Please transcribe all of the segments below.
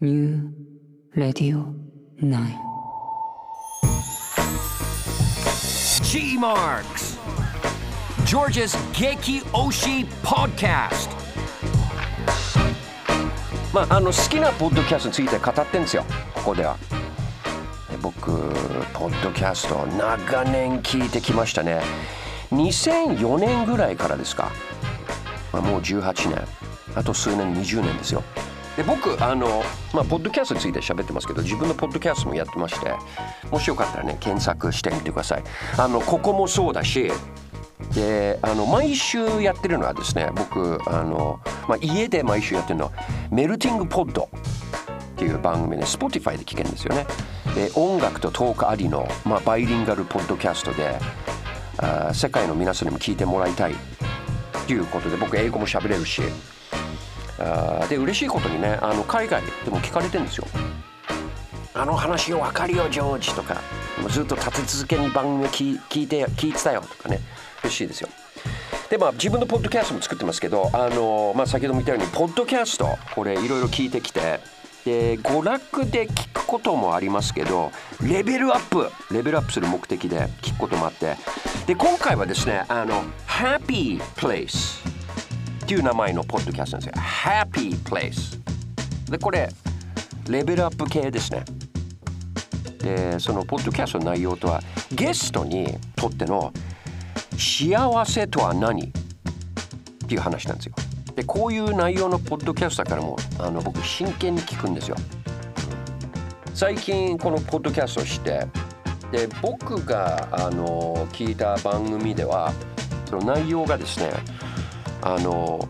New Radio 9 G Marks George's Geki Oshi Podcast. まああの好きなポッドキャストについて語ってんですよ。ここでは。僕ポッドキャスト長年聞いてきましたね。2004年ぐらいからですか、まあ、もう18年。あと数年20年ですよ。で僕あの、まあ、ポッドキャストについて喋ってますけど自分のポッドキャストもやってましてもしよかったらね検索してみてください。あのここもそうだしであの毎週やってるのはですね僕あの、まあ、家で毎週やってるのはメルティングポッドっていう番組ね Spotify で聞けるんですよね。で音楽とトークありの、まあ、バイリンガルポッドキャストであ世界の皆さんにも聞いてもらいたいということで僕英語も喋れるしあで嬉しいことにねあの海外でも聞かれてるんですよ。あの話分かるよジョージとかずっと立て続けに番組を聞いて聞いてたよとかね嬉しいですよ。でまあ自分のポッドキャストも作ってますけどあの、まあ、先ほども言ったようにポッドキャストこれいろいろ聞いてきてで娯楽で聞くこともありますけどレベルアップレベルアップする目的で聞くこともあってで今回はですねあの Happy Place っていう名前のポッドキャストなんですよ。Happy Place でこれレベルアップ系ですね。でそのポッドキャストの内容とはゲストにとっての幸せとは何っていう話なんですよ。でこういう内容のポッドキャストだからもあの僕真剣に聞くんですよ。最近このポッドキャストをしてで僕があの聞いた番組ではその内容がですねあの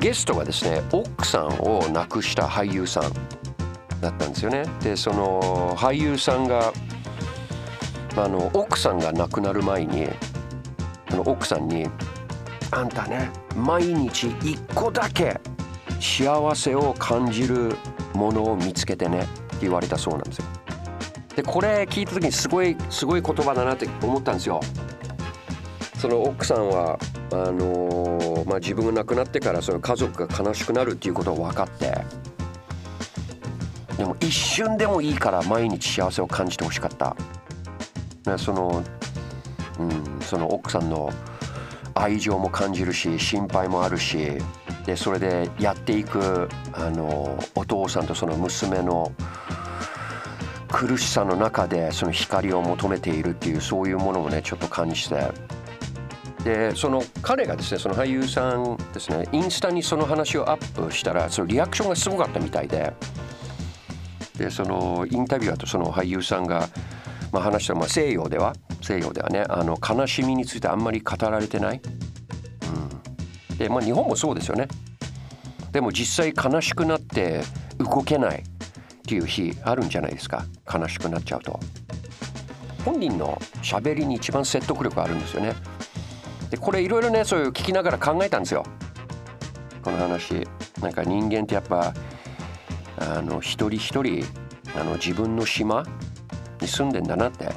ゲストがですね奥さんを亡くした俳優さんだったんですよね。でその俳優さんがあの奥さんが亡くなる前にあの奥さんに「あんたね毎日一個だけ幸せを感じるものを見つけてね」って言われたそうなんですよ。でこれ聞いた時にすごいすごい言葉だなって思ったんですよ。その奥さんはあのー、まあ、自分が亡くなってからその家族が悲しくなるっていうことを分かってでも一瞬でもいいから毎日幸せを感じてほしかった。その,、うん、その奥さんの愛情も感じるし心配もあるしでそれでやっていくあのお父さんとその娘の苦しさの中でその光を求めているっていうそういうものをねちょっと感じて。でその彼がですねその俳優さんですねインスタにその話をアップしたらそのリアクションがすごかったみたいででそのインタビュアーとその俳優さんが、まあ、話したまあ西洋では西洋ではねあの悲しみについてあんまり語られてない、うん、でまあ日本もそうですよね。でも実際悲しくなって動けないっていう日あるんじゃないですか。悲しくなっちゃうと。本人のしゃべりに一番説得力あるんですよね。でこれいろいろねそういう聞きながら考えたんですよ。この話。なんか人間ってやっぱあの一人一人あの自分の島に住んでんだなって。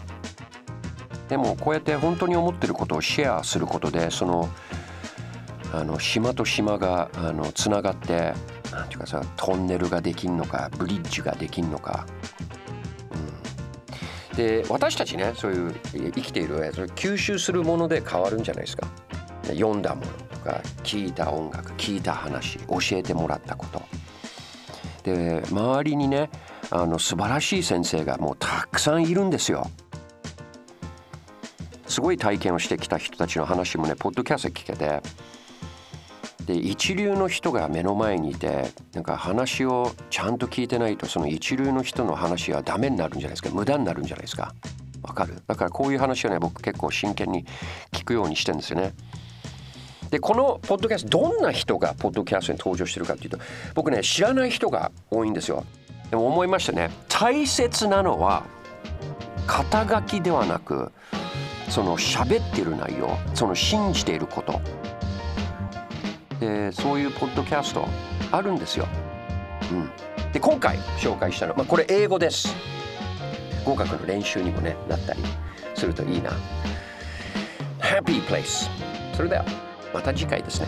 でもこうやって本当に思ってることをシェアすることでそのあの島と島があのつながってなんていうかさトンネルができんのかブリッジができんのかで私たちねそういう生きているそれ吸収するもので変わるんじゃないですか。読んだものとか聞いた音楽聞いた話教えてもらったこと。で周りにねあの素晴らしい先生がもうたくさんいるんですよ。すごい体験をしてきた人たちの話もねポッドキャスト聞けて。で一流の人が目の前にいてなんか話をちゃんと聞いてないとその一流の人の話はダメになるんじゃないですか。無駄になるんじゃないですか。わかる？だからこういう話をね僕結構真剣に聞くようにしてるんですよね。でこのポッドキャストどんな人がポッドキャストに登場してるかっていうと僕ね知らない人が多いんですよ。でも思いましたね。大切なのは肩書きではなくその喋っている内容その信じていること。でそういうポッドキャストあるんですよ。うん、で今回紹介したのは、まあ、これ英語です。語学の練習にもねなったりするといいな。Happy Place それではまた次回ですね。